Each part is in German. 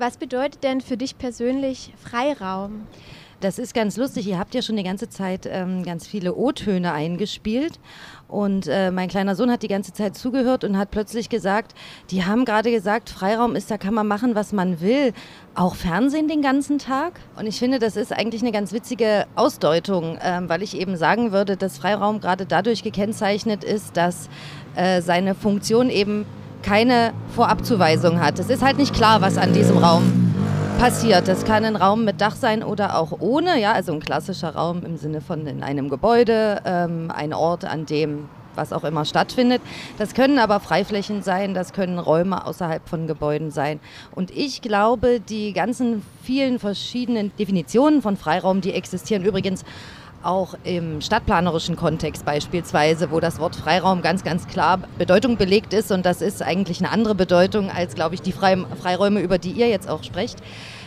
Was bedeutet denn für dich persönlich Freiraum? Das ist ganz lustig. Ihr habt ja schon die ganze Zeit ähm, ganz viele O-Töne eingespielt. Und äh, mein kleiner Sohn hat die ganze Zeit zugehört und hat plötzlich gesagt, die haben gerade gesagt, Freiraum ist, da kann man machen, was man will. Auch Fernsehen den ganzen Tag. Und ich finde, das ist eigentlich eine ganz witzige Ausdeutung, äh, weil ich eben sagen würde, dass Freiraum gerade dadurch gekennzeichnet ist, dass äh, seine Funktion eben keine Vorabzuweisung hat. Es ist halt nicht klar, was an diesem Raum passiert. Das kann ein Raum mit Dach sein oder auch ohne, ja, also ein klassischer Raum im Sinne von in einem Gebäude, ähm, ein Ort, an dem was auch immer stattfindet. Das können aber Freiflächen sein, das können Räume außerhalb von Gebäuden sein. Und ich glaube, die ganzen vielen verschiedenen Definitionen von Freiraum, die existieren übrigens auch im stadtplanerischen Kontext beispielsweise, wo das Wort Freiraum ganz, ganz klar Bedeutung belegt ist und das ist eigentlich eine andere Bedeutung als, glaube ich, die Freiräume, über die ihr jetzt auch sprecht.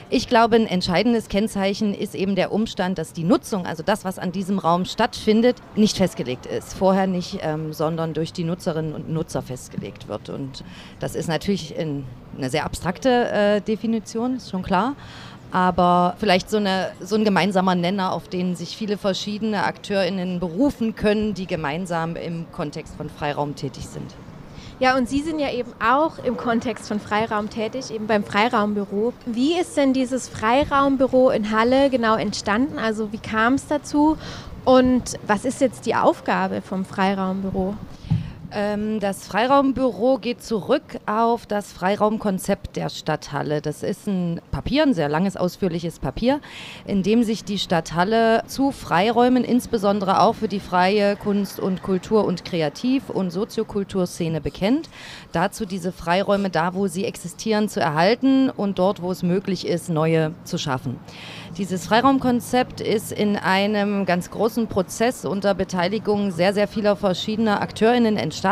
Ich glaube, ein entscheidendes Kennzeichen ist eben der Umstand, dass die Nutzung, also das, was an diesem Raum stattfindet, nicht festgelegt ist. Vorher nicht, ähm, sondern durch die Nutzerinnen und Nutzer festgelegt wird. Und das ist natürlich in, eine sehr abstrakte äh, Definition, ist schon klar aber vielleicht so, eine, so ein gemeinsamer Nenner, auf den sich viele verschiedene AkteurInnen berufen können, die gemeinsam im Kontext von Freiraum tätig sind. Ja, und Sie sind ja eben auch im Kontext von Freiraum tätig, eben beim Freiraumbüro. Wie ist denn dieses Freiraumbüro in Halle genau entstanden? Also wie kam es dazu? Und was ist jetzt die Aufgabe vom Freiraumbüro? Ähm, das Freiraumbüro geht zurück auf das Freiraumkonzept der Stadthalle. Das ist ein Papier, ein sehr langes, ausführliches Papier, in dem sich die Stadthalle zu Freiräumen, insbesondere auch für die freie Kunst- und Kultur- und Kreativ- und Soziokulturszene bekennt. Dazu diese Freiräume da, wo sie existieren, zu erhalten und dort, wo es möglich ist, neue zu schaffen. Dieses Freiraumkonzept ist in einem ganz großen Prozess unter Beteiligung sehr, sehr vieler verschiedener AkteurInnen entstanden.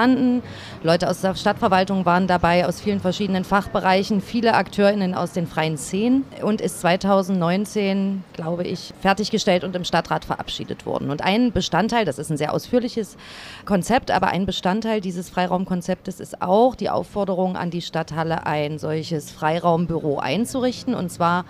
Leute aus der Stadtverwaltung waren dabei, aus vielen verschiedenen Fachbereichen, viele AkteurInnen aus den freien Szenen und ist 2019, glaube ich, fertiggestellt und im Stadtrat verabschiedet worden. Und ein Bestandteil, das ist ein sehr ausführliches Konzept, aber ein Bestandteil dieses Freiraumkonzeptes ist auch die Aufforderung an die Stadthalle, ein solches Freiraumbüro einzurichten und zwar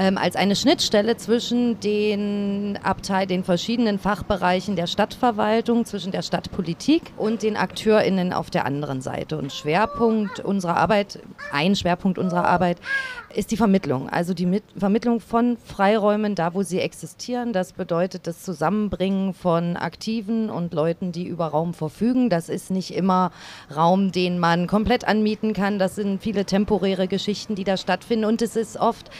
ähm, als eine Schnittstelle zwischen den Abteil, den verschiedenen Fachbereichen der Stadtverwaltung, zwischen der Stadtpolitik und den AkteurInnen auf der anderen Seite. Und Schwerpunkt unserer Arbeit, ein Schwerpunkt unserer Arbeit, ist die Vermittlung. Also die Mit Vermittlung von Freiräumen, da wo sie existieren. Das bedeutet das Zusammenbringen von Aktiven und Leuten, die über Raum verfügen. Das ist nicht immer Raum, den man komplett anmieten kann. Das sind viele temporäre Geschichten, die da stattfinden. Und es ist oft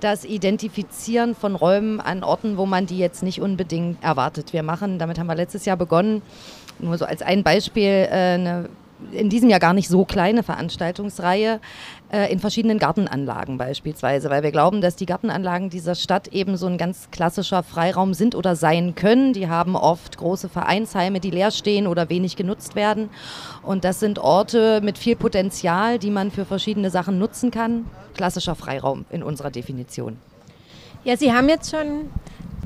das Identifizieren von Räumen an Orten, wo man die jetzt nicht unbedingt erwartet. Wir machen, damit haben wir letztes Jahr begonnen, nur so als ein Beispiel, äh, eine in diesem Jahr gar nicht so kleine Veranstaltungsreihe äh, in verschiedenen Gartenanlagen beispielsweise, weil wir glauben, dass die Gartenanlagen dieser Stadt eben so ein ganz klassischer Freiraum sind oder sein können. Die haben oft große Vereinsheime, die leer stehen oder wenig genutzt werden. Und das sind Orte mit viel Potenzial, die man für verschiedene Sachen nutzen kann. Klassischer Freiraum in unserer Definition. Ja, Sie haben jetzt schon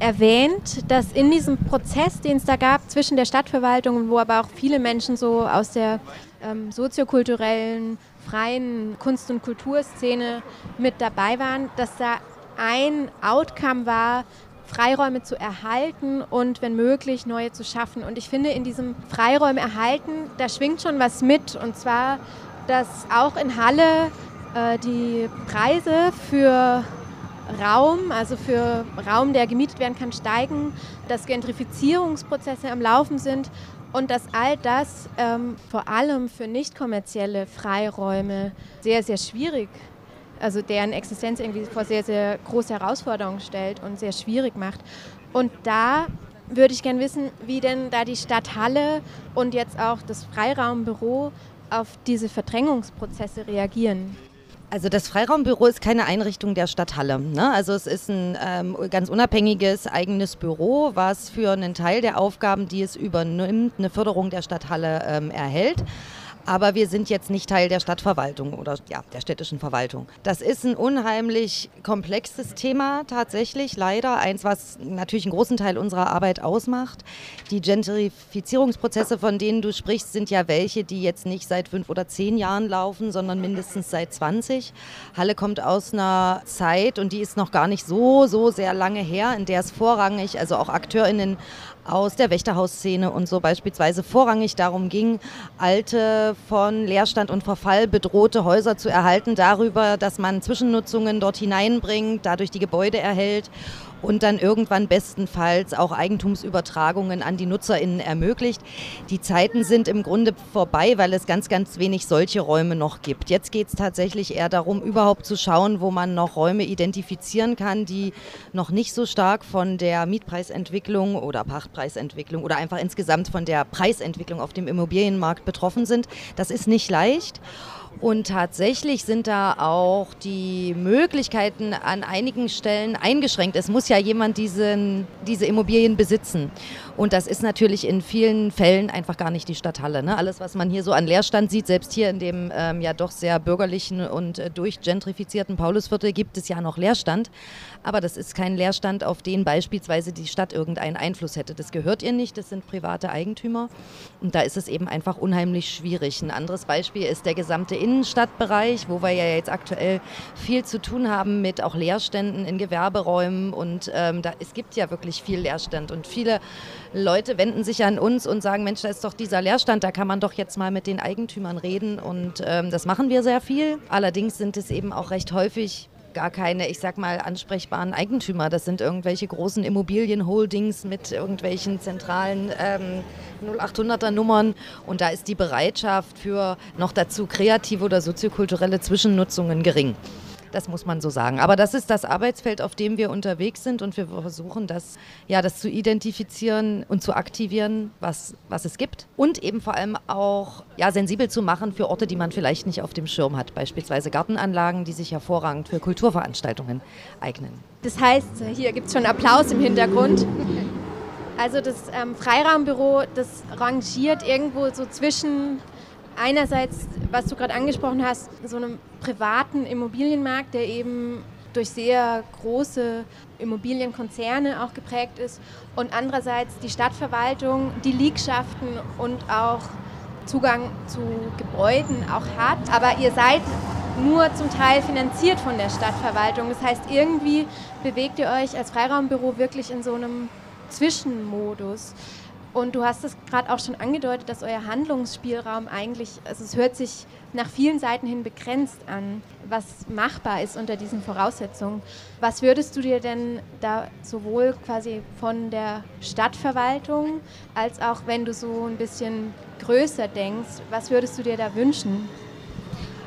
erwähnt, dass in diesem Prozess, den es da gab zwischen der Stadtverwaltung, wo aber auch viele Menschen so aus der ähm, soziokulturellen, freien Kunst- und Kulturszene mit dabei waren, dass da ein Outcome war, Freiräume zu erhalten und wenn möglich neue zu schaffen. Und ich finde, in diesem Freiräume erhalten, da schwingt schon was mit. Und zwar, dass auch in Halle äh, die Preise für Raum, also für Raum, der gemietet werden kann, steigen, dass Gentrifizierungsprozesse am Laufen sind und dass all das ähm, vor allem für nicht kommerzielle Freiräume sehr, sehr schwierig, also deren Existenz irgendwie vor sehr, sehr große Herausforderungen stellt und sehr schwierig macht. Und da würde ich gerne wissen, wie denn da die Stadt Halle und jetzt auch das Freiraumbüro auf diese Verdrängungsprozesse reagieren. Also das Freiraumbüro ist keine Einrichtung der Stadthalle. Ne? Also es ist ein ähm, ganz unabhängiges eigenes Büro, was für einen Teil der Aufgaben, die es übernimmt, eine Förderung der Stadthalle ähm, erhält. Aber wir sind jetzt nicht Teil der Stadtverwaltung oder ja, der städtischen Verwaltung. Das ist ein unheimlich komplexes Thema tatsächlich, leider eins, was natürlich einen großen Teil unserer Arbeit ausmacht. Die Gentrifizierungsprozesse, von denen du sprichst, sind ja welche, die jetzt nicht seit fünf oder zehn Jahren laufen, sondern mindestens seit 20. Halle kommt aus einer Zeit und die ist noch gar nicht so, so sehr lange her, in der es vorrangig, also auch AkteurInnen aus der Wächterhausszene und so beispielsweise vorrangig darum ging, alte, von Leerstand und Verfall bedrohte Häuser zu erhalten, darüber, dass man Zwischennutzungen dort hineinbringt, dadurch die Gebäude erhält und dann irgendwann bestenfalls auch Eigentumsübertragungen an die NutzerInnen ermöglicht. Die Zeiten sind im Grunde vorbei, weil es ganz, ganz wenig solche Räume noch gibt. Jetzt geht es tatsächlich eher darum, überhaupt zu schauen, wo man noch Räume identifizieren kann, die noch nicht so stark von der Mietpreisentwicklung oder Pachtpreisentwicklung oder einfach insgesamt von der Preisentwicklung auf dem Immobilienmarkt betroffen sind. Das ist nicht leicht. Und tatsächlich sind da auch die Möglichkeiten an einigen Stellen eingeschränkt. Es muss ja jemand diesen, diese Immobilien besitzen. Und das ist natürlich in vielen Fällen einfach gar nicht die Stadthalle. Ne? Alles, was man hier so an Leerstand sieht, selbst hier in dem ähm, ja doch sehr bürgerlichen und äh, durchgentrifizierten Paulusviertel gibt es ja noch Leerstand. Aber das ist kein Leerstand, auf den beispielsweise die Stadt irgendeinen Einfluss hätte. Das gehört ihr nicht, das sind private Eigentümer. Und da ist es eben einfach unheimlich schwierig. Ein anderes Beispiel ist der gesamte Innenstadtbereich, wo wir ja jetzt aktuell viel zu tun haben mit auch Leerständen in Gewerberäumen. Und ähm, da, es gibt ja wirklich viel Leerstand. Und viele Leute wenden sich an uns und sagen, Mensch, da ist doch dieser Leerstand, da kann man doch jetzt mal mit den Eigentümern reden. Und ähm, das machen wir sehr viel. Allerdings sind es eben auch recht häufig gar keine, ich sag mal, ansprechbaren Eigentümer. Das sind irgendwelche großen Immobilienholdings mit irgendwelchen zentralen ähm, 0800er Nummern. Und da ist die Bereitschaft für noch dazu kreative oder soziokulturelle Zwischennutzungen gering. Das muss man so sagen. Aber das ist das Arbeitsfeld, auf dem wir unterwegs sind und wir versuchen, das, ja, das zu identifizieren und zu aktivieren, was, was es gibt. Und eben vor allem auch ja, sensibel zu machen für Orte, die man vielleicht nicht auf dem Schirm hat. Beispielsweise Gartenanlagen, die sich hervorragend für Kulturveranstaltungen eignen. Das heißt, hier gibt es schon Applaus im Hintergrund. Also das ähm, Freiraumbüro, das rangiert irgendwo so zwischen einerseits, was du gerade angesprochen hast, so einem privaten Immobilienmarkt, der eben durch sehr große Immobilienkonzerne auch geprägt ist und andererseits die Stadtverwaltung, die Liegschaften und auch Zugang zu Gebäuden auch hat. Aber ihr seid nur zum Teil finanziert von der Stadtverwaltung. Das heißt, irgendwie bewegt ihr euch als Freiraumbüro wirklich in so einem Zwischenmodus. Und du hast es gerade auch schon angedeutet, dass euer Handlungsspielraum eigentlich, also es hört sich nach vielen Seiten hin begrenzt an, was machbar ist unter diesen Voraussetzungen. Was würdest du dir denn da sowohl quasi von der Stadtverwaltung als auch wenn du so ein bisschen größer denkst, was würdest du dir da wünschen?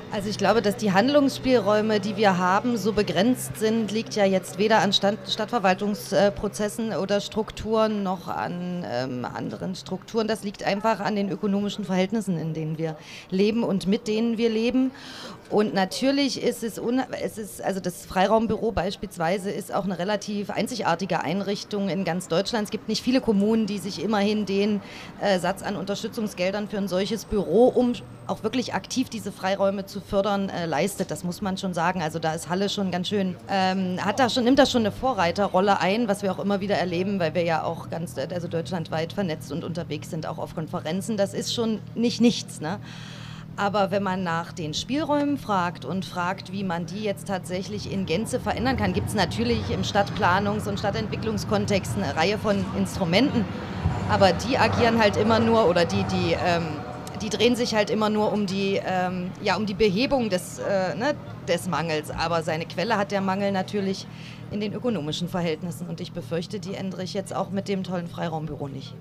Also ich glaube, dass die Handlungsspielräume, die wir haben, so begrenzt sind, liegt ja jetzt weder an Stand Stadtverwaltungsprozessen oder Strukturen noch an ähm, anderen Strukturen. Das liegt einfach an den ökonomischen Verhältnissen, in denen wir leben und mit denen wir leben. Und natürlich ist es, es ist, also das Freiraumbüro beispielsweise ist auch eine relativ einzigartige Einrichtung in ganz Deutschland. Es gibt nicht viele Kommunen, die sich immerhin den äh, Satz an Unterstützungsgeldern für ein solches Büro, um auch wirklich aktiv diese Freiräume zu fördern, äh, leistet. Das muss man schon sagen. Also da ist Halle schon ganz schön, ähm, hat da schon, nimmt da schon eine Vorreiterrolle ein, was wir auch immer wieder erleben, weil wir ja auch ganz, also deutschlandweit vernetzt und unterwegs sind, auch auf Konferenzen. Das ist schon nicht nichts. Ne? Aber wenn man nach den Spielräumen fragt und fragt, wie man die jetzt tatsächlich in Gänze verändern kann, gibt es natürlich im Stadtplanungs- und Stadtentwicklungskontext eine Reihe von Instrumenten. Aber die agieren halt immer nur oder die, die, ähm, die drehen sich halt immer nur um die, ähm, ja, um die Behebung des, äh, ne, des Mangels. Aber seine Quelle hat der Mangel natürlich in den ökonomischen Verhältnissen. Und ich befürchte, die ändere ich jetzt auch mit dem tollen Freiraumbüro nicht.